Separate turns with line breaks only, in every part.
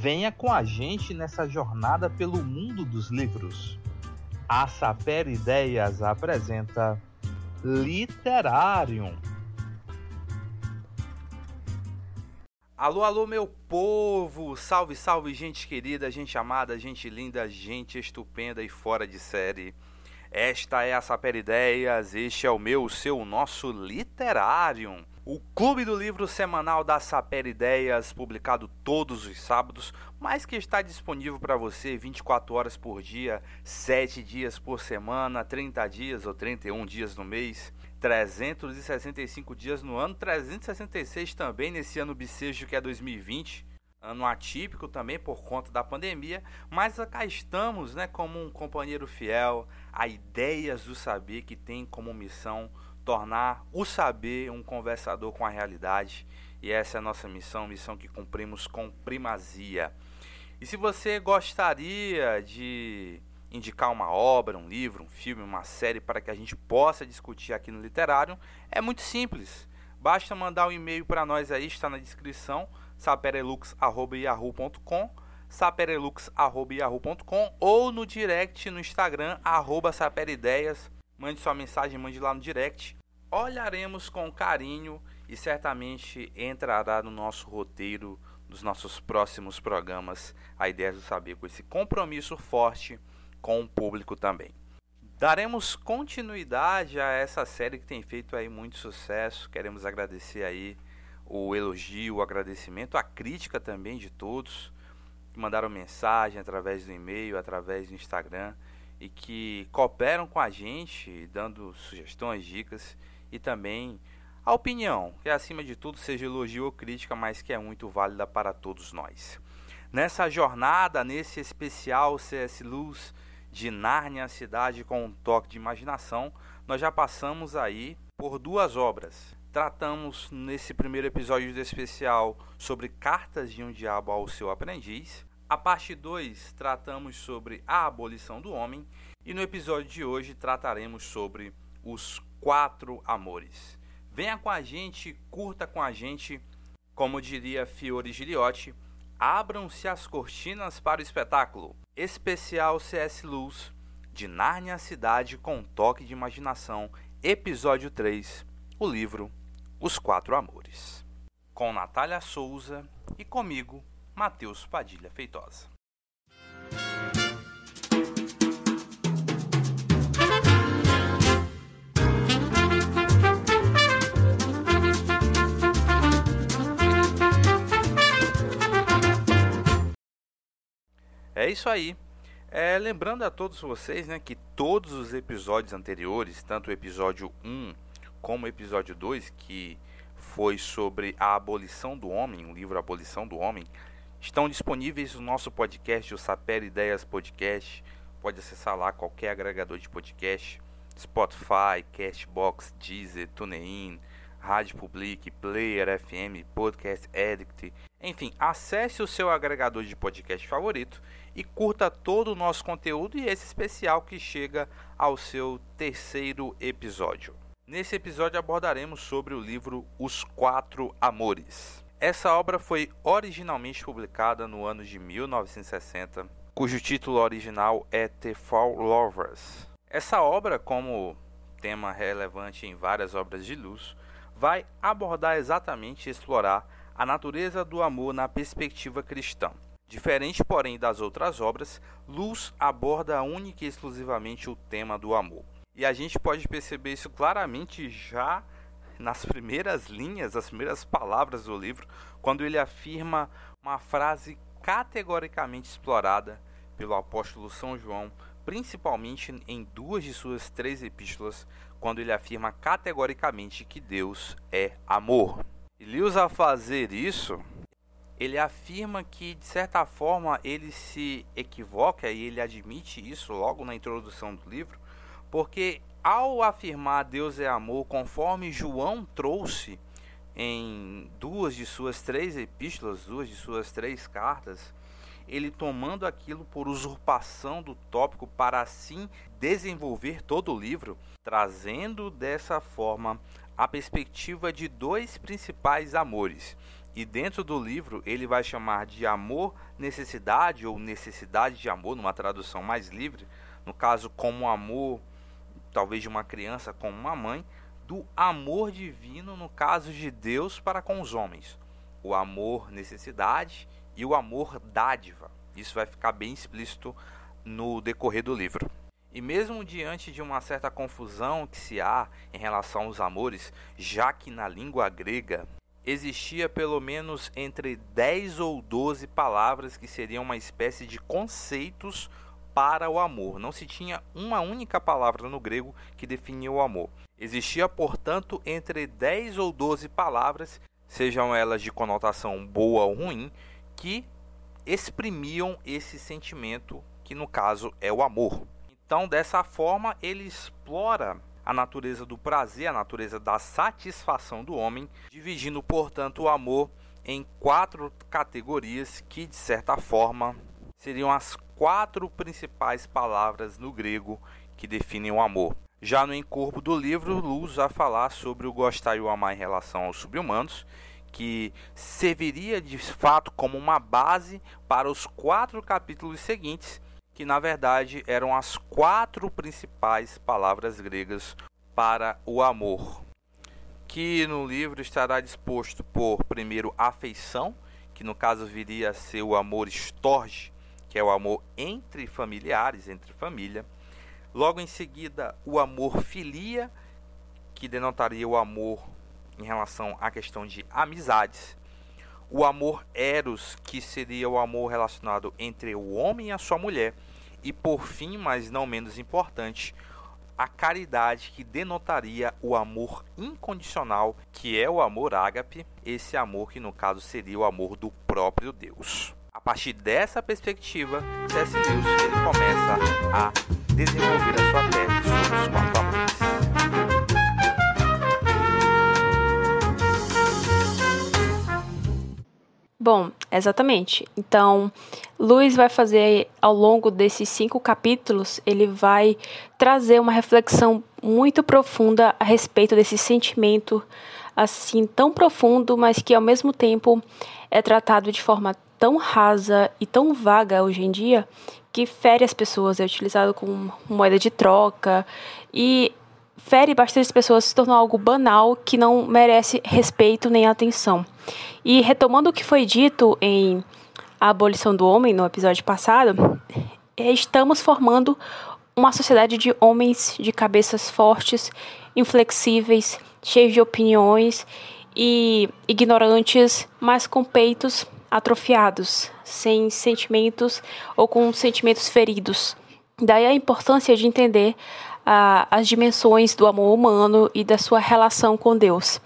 Venha com a gente nessa jornada pelo mundo dos livros. A Saper Ideias apresenta Literário. Alô, alô, meu povo! Salve, salve, gente querida, gente amada, gente linda, gente estupenda e fora de série. Esta é a Saper Ideias, este é o meu, o seu, o nosso Literário. O clube do livro semanal da Saper Ideias, publicado todos os sábados, mas que está disponível para você 24 horas por dia, 7 dias por semana, 30 dias ou 31 dias no mês. 365 dias no ano, 366 também nesse ano bissejo que é 2020, ano atípico também por conta da pandemia, mas cá estamos, né, como um companheiro fiel a ideias do saber que tem como missão tornar o saber um conversador com a realidade, e essa é a nossa missão, missão que cumprimos com primazia. E se você gostaria de indicar uma obra, um livro, um filme, uma série para que a gente possa discutir aqui no Literário, é muito simples. Basta mandar um e-mail para nós aí, está na descrição, saperelux.yahoo.com saperelux.yahoo.com ou no direct no Instagram, saperideias. Mande sua mensagem, mande lá no direct. Olharemos com carinho e certamente entrará no nosso roteiro dos nossos próximos programas a ideia do saber com esse compromisso forte com o público também. Daremos continuidade a essa série que tem feito aí muito sucesso. Queremos agradecer aí o elogio, o agradecimento, a crítica também de todos que mandaram mensagem através do e-mail, através do Instagram e que cooperam com a gente, dando sugestões, dicas e também a opinião, que acima de tudo seja elogio ou crítica, mas que é muito válida para todos nós. Nessa jornada, nesse especial CS Luz de Nárnia, cidade com um toque de imaginação, nós já passamos aí por duas obras. Tratamos nesse primeiro episódio do especial sobre Cartas de um Diabo ao seu aprendiz. A parte 2 tratamos sobre a abolição do homem e no episódio de hoje trataremos sobre os quatro amores. Venha com a gente, curta com a gente, como diria Fiore Giliotti, abram-se as cortinas para o espetáculo especial CS Luz de Nárnia Cidade com toque de imaginação, episódio 3, o livro Os Quatro Amores. Com Natália Souza e comigo, Matheus Padilha Feitosa. É isso aí. É, lembrando a todos vocês né, que todos os episódios anteriores, tanto o episódio 1 como o episódio 2, que foi sobre a abolição do homem, o livro Abolição do Homem, estão disponíveis no nosso podcast, o Saper Ideias Podcast. Pode acessar lá qualquer agregador de podcast, Spotify, Castbox, Deezer, TuneIn, Rádio Public, Player FM, Podcast Addict. Enfim, acesse o seu agregador de podcast favorito e curta todo o nosso conteúdo e esse especial que chega ao seu terceiro episódio. Nesse episódio abordaremos sobre o livro Os Quatro Amores. Essa obra foi originalmente publicada no ano de 1960, cujo título original é The Four Lovers. Essa obra, como tema relevante em várias obras de luz, vai abordar exatamente explorar a natureza do amor na perspectiva cristã. Diferente, porém, das outras obras, Luz aborda única e exclusivamente o tema do amor. E a gente pode perceber isso claramente já nas primeiras linhas, as primeiras palavras do livro, quando ele afirma uma frase categoricamente explorada pelo apóstolo São João, principalmente em duas de suas três epístolas, quando ele afirma categoricamente que Deus é amor. E Lewis, a fazer isso, ele afirma que, de certa forma, ele se equivoca e ele admite isso logo na introdução do livro, porque ao afirmar Deus é amor, conforme João trouxe em duas de suas três epístolas, duas de suas três cartas, ele tomando aquilo por usurpação do tópico para assim desenvolver todo o livro, trazendo dessa forma a perspectiva de dois principais amores, E dentro do livro ele vai chamar de amor, necessidade ou necessidade de amor, numa tradução mais livre, no caso como amor, talvez de uma criança com uma mãe, do amor divino no caso de Deus para com os homens. O amor necessidade e o amor dádiva. Isso vai ficar bem explícito no decorrer do livro. E mesmo diante de uma certa confusão que se há em relação aos amores, já que na língua grega existia pelo menos entre 10 ou 12 palavras que seriam uma espécie de conceitos para o amor. Não se tinha uma única palavra no grego que definia o amor. Existia, portanto, entre 10 ou 12 palavras, sejam elas de conotação boa ou ruim, que exprimiam esse sentimento que no caso é o amor. Então, dessa forma, ele explora a natureza do prazer, a natureza da satisfação do homem, dividindo, portanto, o amor em quatro categorias que, de certa forma, seriam as quatro principais palavras no grego que definem o amor. Já no encorpo do livro, Luz vai falar sobre o gostar e o amar em relação aos subhumanos, que serviria de fato como uma base para os quatro capítulos seguintes, que na verdade eram as quatro principais palavras gregas para o amor. Que no livro estará disposto por, primeiro, afeição, que no caso viria a ser o amor estorge, que é o amor entre familiares, entre família. Logo em seguida, o amor filia, que denotaria o amor em relação à questão de amizades. O amor eros, que seria o amor relacionado entre o homem e a sua mulher e por fim, mas não menos importante, a caridade que denotaria o amor incondicional, que é o amor ágape, esse amor que no caso seria o amor do próprio Deus. A partir dessa perspectiva, C.S. Lewis ele começa a desenvolver a sua
Bom, exatamente. Então, Luiz vai fazer ao longo desses cinco capítulos, ele vai trazer uma reflexão muito profunda a respeito desse sentimento assim tão profundo, mas que ao mesmo tempo é tratado de forma tão rasa e tão vaga hoje em dia que fere as pessoas, é utilizado como moeda de troca e fere bastante pessoas, se tornou algo banal que não merece respeito nem atenção. E retomando o que foi dito em A Abolição do Homem, no episódio passado, estamos formando uma sociedade de homens de cabeças fortes, inflexíveis, cheios de opiniões e ignorantes, mas com peitos atrofiados, sem sentimentos ou com sentimentos feridos. Daí a importância de entender ah, as dimensões do amor humano e da sua relação com Deus.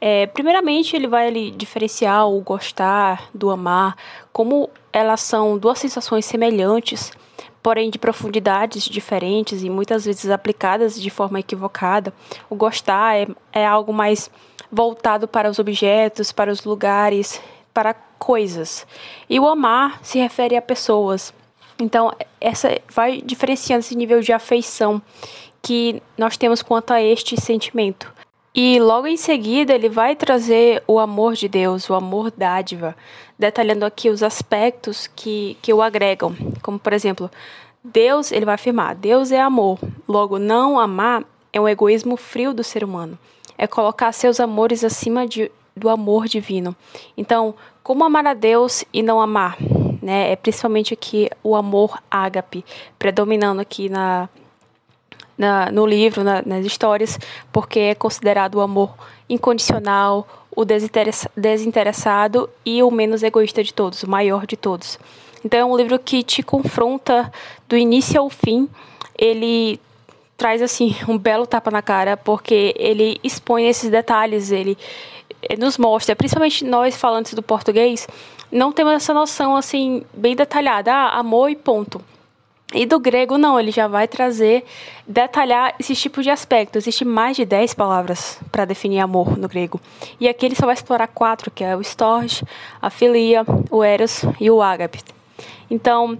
É, primeiramente, ele vai diferenciar o gostar do amar, como elas são duas sensações semelhantes, porém de profundidades diferentes e muitas vezes aplicadas de forma equivocada. O gostar é, é algo mais voltado para os objetos, para os lugares, para coisas. E o amar se refere a pessoas. Então, essa vai diferenciando esse nível de afeição que nós temos quanto a este sentimento. E logo em seguida ele vai trazer o amor de Deus, o amor dádiva, detalhando aqui os aspectos que, que o agregam. Como, por exemplo, Deus, ele vai afirmar, Deus é amor. Logo, não amar é um egoísmo frio do ser humano. É colocar seus amores acima de, do amor divino. Então, como amar a Deus e não amar? Né? É principalmente aqui o amor ágape, predominando aqui na, na, no livro, na, nas histórias, porque é considerado o amor incondicional, o desinteressado e o menos egoísta de todos, o maior de todos. Então é um livro que te confronta do início ao fim. Ele traz assim um belo tapa na cara, porque ele expõe esses detalhes, ele nos mostra, principalmente nós falantes do português, não temos essa noção assim bem detalhada, ah, amor e ponto. E do grego, não, ele já vai trazer, detalhar esses tipos de aspectos. Existem mais de 10 palavras para definir amor no grego. E aqui ele só vai explorar quatro, que é o storge, a filia, o eros e o ágape. Então,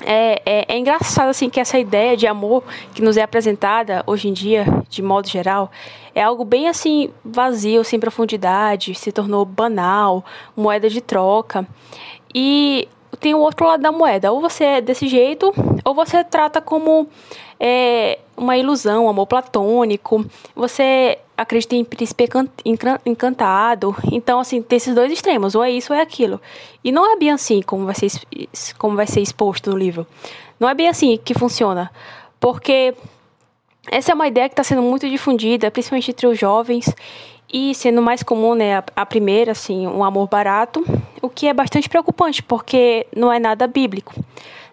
é, é, é, engraçado assim que essa ideia de amor que nos é apresentada hoje em dia, de modo geral, é algo bem assim vazio, sem profundidade, se tornou banal, moeda de troca. E tem o outro lado da moeda. Ou você é desse jeito, ou você trata como é, uma ilusão, um amor platônico. Você acredita em príncipe encantado. Então, assim, tem esses dois extremos, ou é isso ou é aquilo. E não é bem assim como vai ser, como vai ser exposto no livro. Não é bem assim que funciona. Porque essa é uma ideia que está sendo muito difundida, principalmente entre os jovens, e sendo mais comum, né, a, a primeira, assim, um amor barato, o que é bastante preocupante, porque não é nada bíblico,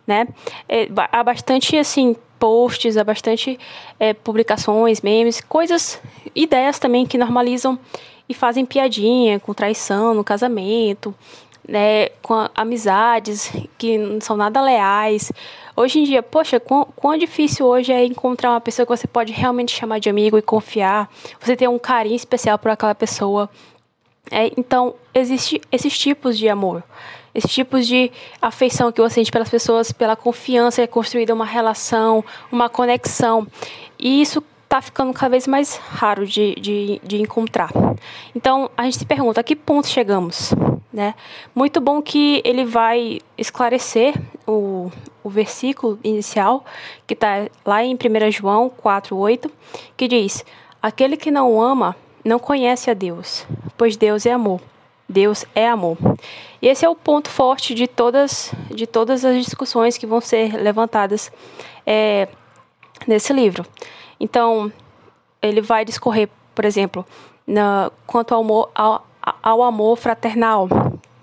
né? É, há bastante, assim, posts, há bastante é, publicações, memes, coisas, ideias também que normalizam e fazem piadinha com traição no casamento, né, com amizades que não são nada leais. Hoje em dia, poxa, quão, quão difícil hoje é encontrar uma pessoa que você pode realmente chamar de amigo e confiar, você ter um carinho especial por aquela pessoa. É, então, existem esses tipos de amor, esses tipos de afeição que você sente pelas pessoas, pela confiança é construída uma relação, uma conexão. E isso está ficando cada vez mais raro de, de, de encontrar. Então, a gente se pergunta, a que ponto chegamos? Né? Muito bom que ele vai esclarecer o, o versículo inicial, que está lá em 1 João 4,8, que diz: Aquele que não ama não conhece a Deus, pois Deus é amor. Deus é amor. E esse é o ponto forte de todas, de todas as discussões que vão ser levantadas é, nesse livro. Então, ele vai discorrer, por exemplo, na, quanto ao amor, ao, ao amor fraternal,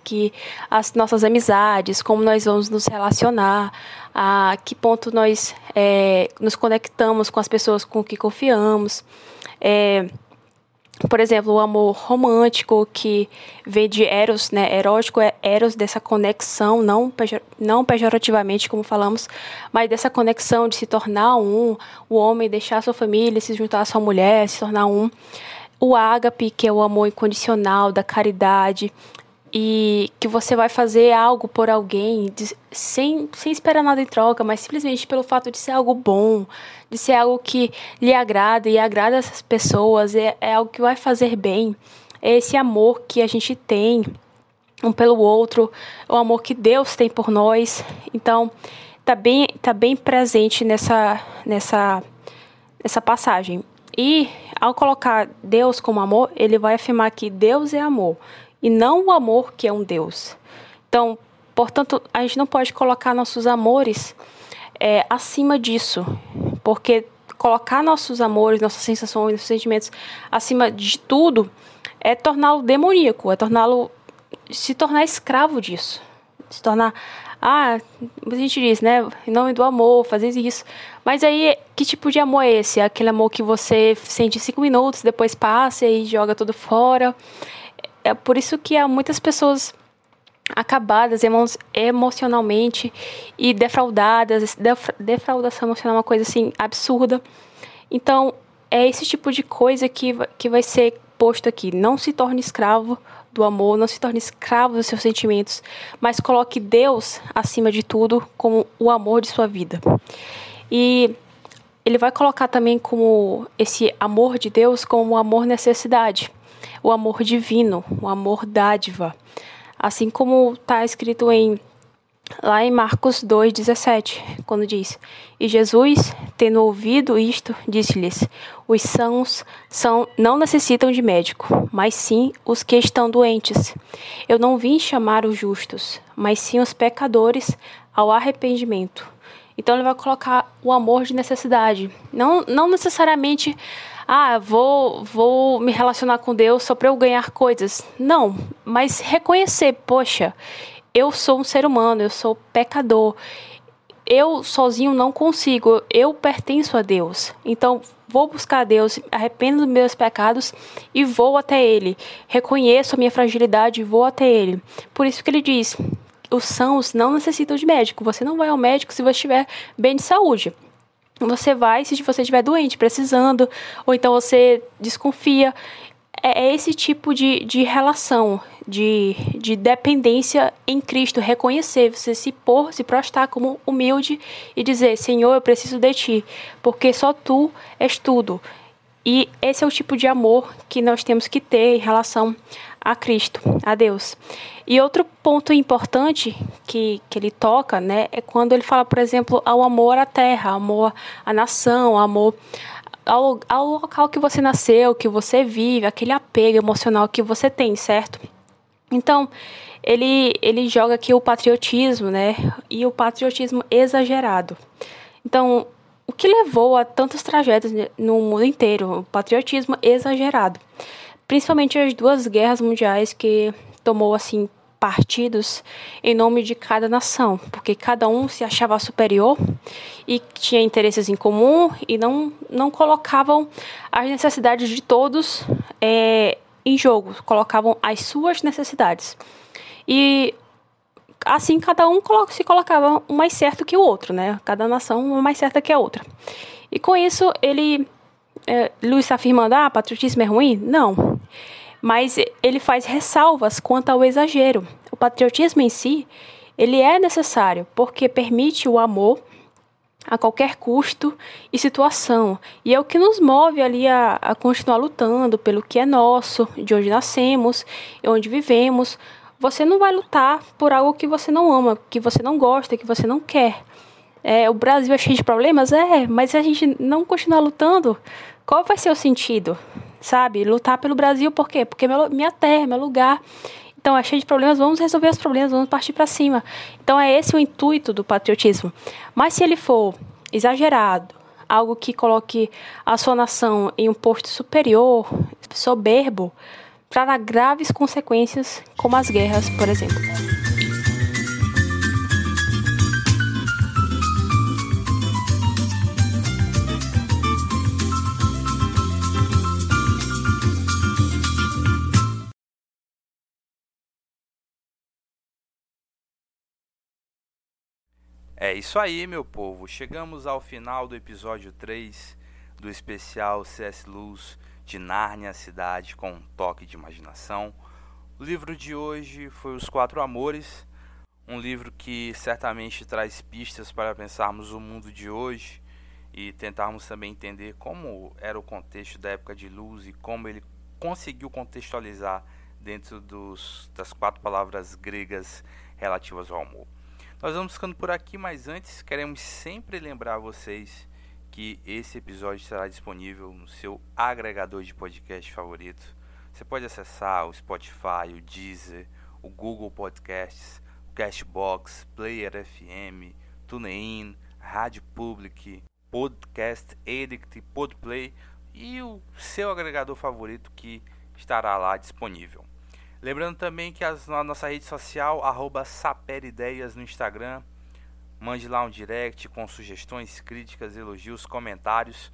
que as nossas amizades, como nós vamos nos relacionar, a que ponto nós é, nos conectamos com as pessoas com que confiamos. É, por exemplo, o amor romântico que vem de eros, né? Erótico é eros dessa conexão, não, pejor, não pejorativamente como falamos, mas dessa conexão de se tornar um, o homem deixar sua família, se juntar à sua mulher, se tornar um. O ágape, que é o amor incondicional, da caridade, e que você vai fazer algo por alguém de, sem, sem esperar nada em troca, mas simplesmente pelo fato de ser algo bom, de ser algo que lhe agrada e agrada essas pessoas, é, é algo que vai fazer bem. É esse amor que a gente tem um pelo outro, o amor que Deus tem por nós. Então, tá bem, tá bem presente nessa, nessa, nessa passagem. E ao colocar Deus como amor, ele vai afirmar que Deus é amor e não o amor que é um Deus. Então, portanto, a gente não pode colocar nossos amores é, acima disso, porque colocar nossos amores, nossas sensações, nossos sentimentos acima de tudo é torná-lo demoníaco, é torná-lo se tornar escravo disso, se tornar ah, a gente diz, né, em nome do amor, fazer isso. Mas aí, que tipo de amor é esse? É aquele amor que você sente cinco minutos, depois passa e joga tudo fora é por isso que há muitas pessoas acabadas emo emocionalmente e defraudadas. defraudação emocional é uma coisa assim absurda. Então, é esse tipo de coisa que, que vai ser posto aqui. Não se torne escravo do amor, não se torne escravo dos seus sentimentos, mas coloque Deus acima de tudo como o amor de sua vida. E ele vai colocar também como esse amor de Deus como o amor necessidade o amor divino, o amor dádiva. Assim como está escrito em lá em Marcos 2,17, quando diz: E Jesus, tendo ouvido isto, disse-lhes: Os sãos são, não necessitam de médico, mas sim os que estão doentes. Eu não vim chamar os justos, mas sim os pecadores ao arrependimento. Então ele vai colocar o amor de necessidade. Não, não necessariamente ah, vou, vou me relacionar com Deus só para eu ganhar coisas. Não, mas reconhecer, poxa, eu sou um ser humano, eu sou pecador. Eu sozinho não consigo, eu pertenço a Deus. Então, vou buscar a Deus, arrependo dos meus pecados e vou até Ele. Reconheço a minha fragilidade e vou até Ele. Por isso que ele diz: os sãos não necessitam de médico. Você não vai ao médico se você estiver bem de saúde. Você vai se você estiver doente, precisando, ou então você desconfia. É, é esse tipo de, de relação. de, de dependência em Cristo, reconhecer, você se pôr, se prostrar como humilde e dizer: Senhor, eu preciso de ti, porque só tu és tudo. E esse é o tipo de amor que nós temos que ter em relação a Cristo, a Deus. E outro ponto importante que, que ele toca, né, é quando ele fala, por exemplo, ao amor à terra, amor à nação, amor ao, ao local que você nasceu, que você vive, aquele apego emocional que você tem, certo? Então, ele, ele joga aqui o patriotismo, né? E o patriotismo exagerado. Então, o que levou a tantas tragédias no mundo inteiro? O patriotismo exagerado. Principalmente as duas guerras mundiais que tomou, assim, partidos em nome de cada nação, porque cada um se achava superior e tinha interesses em comum e não, não colocavam as necessidades de todos é, em jogo, colocavam as suas necessidades. E assim cada um se colocava um mais certo que o outro, né? Cada nação uma mais certa que a outra. E com isso ele é, está afirmando, ah, patriotismo é ruim? Não mas ele faz ressalvas quanto ao exagero. O patriotismo em si, ele é necessário porque permite o amor a qualquer custo e situação. E é o que nos move ali a, a continuar lutando pelo que é nosso, de onde nascemos onde vivemos. Você não vai lutar por algo que você não ama, que você não gosta, que você não quer. É, o Brasil é cheio de problemas? É, mas se a gente não continuar lutando, qual vai ser o sentido? sabe? Lutar pelo Brasil, por quê? Porque é minha terra, meu lugar. Então é cheio de problemas, vamos resolver os problemas, vamos partir para cima. Então é esse o intuito do patriotismo. Mas se ele for exagerado, algo que coloque a sua nação em um posto superior, soberbo, trará graves consequências, como as guerras, por exemplo.
É isso aí, meu povo. Chegamos ao final do episódio 3 do especial C.S. Luz de Nárnia Cidade com um toque de imaginação. O livro de hoje foi Os Quatro Amores, um livro que certamente traz pistas para pensarmos o mundo de hoje e tentarmos também entender como era o contexto da época de Luz e como ele conseguiu contextualizar dentro dos, das quatro palavras gregas relativas ao amor. Nós vamos ficando por aqui, mas antes queremos sempre lembrar vocês que esse episódio estará disponível no seu agregador de podcast favorito. Você pode acessar o Spotify, o Deezer, o Google Podcasts, o Cashbox, Player FM, TuneIn, Rádio Public, Podcast Addict, Podplay e o seu agregador favorito que estará lá disponível. Lembrando também que as, na nossa rede social, arroba Saperideias no Instagram. Mande lá um direct com sugestões, críticas, elogios, comentários.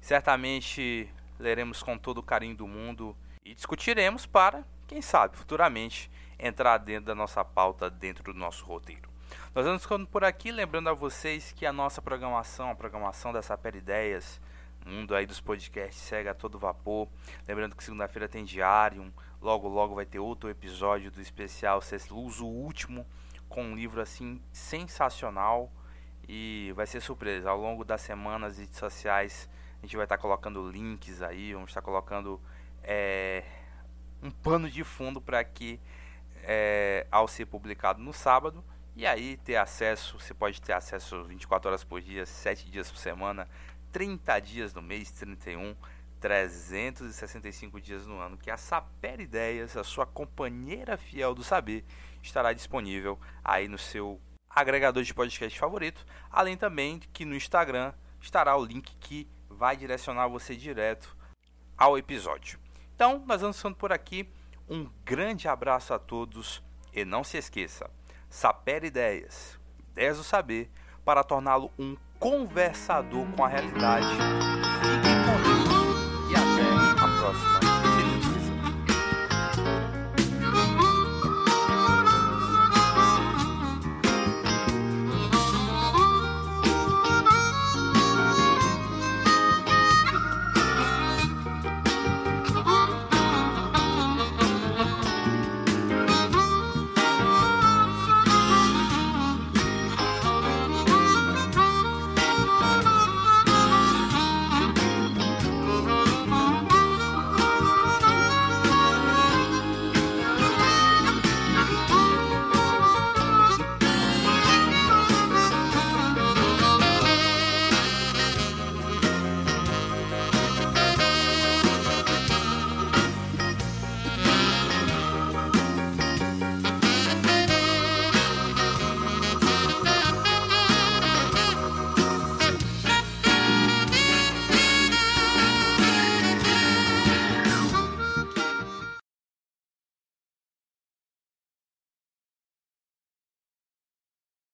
Certamente leremos com todo o carinho do mundo e discutiremos para, quem sabe, futuramente entrar dentro da nossa pauta, dentro do nosso roteiro. Nós vamos ficando por aqui, lembrando a vocês que a nossa programação, a programação da Saper Ideias, mundo aí dos podcasts segue a todo vapor. Lembrando que segunda-feira tem diário, logo logo vai ter outro episódio do especial CS Luz, o último, com um livro assim sensacional e vai ser surpresa. Ao longo das semanas e sociais a gente vai estar colocando links aí, vamos estar colocando é, um pano de fundo para que é, ao ser publicado no sábado e aí ter acesso, você pode ter acesso 24 horas por dia, 7 dias por semana 30 dias no mês, 31, 365 dias no ano, que a Saper Ideias, a sua companheira fiel do saber, estará disponível aí no seu agregador de podcast favorito, além também que no Instagram estará o link que vai direcionar você direto ao episódio. Então, nós vamos ficando por aqui. Um grande abraço a todos e não se esqueça, Saper Ideias, ideias do saber, para torná-lo um conversador com a realidade. Próxima.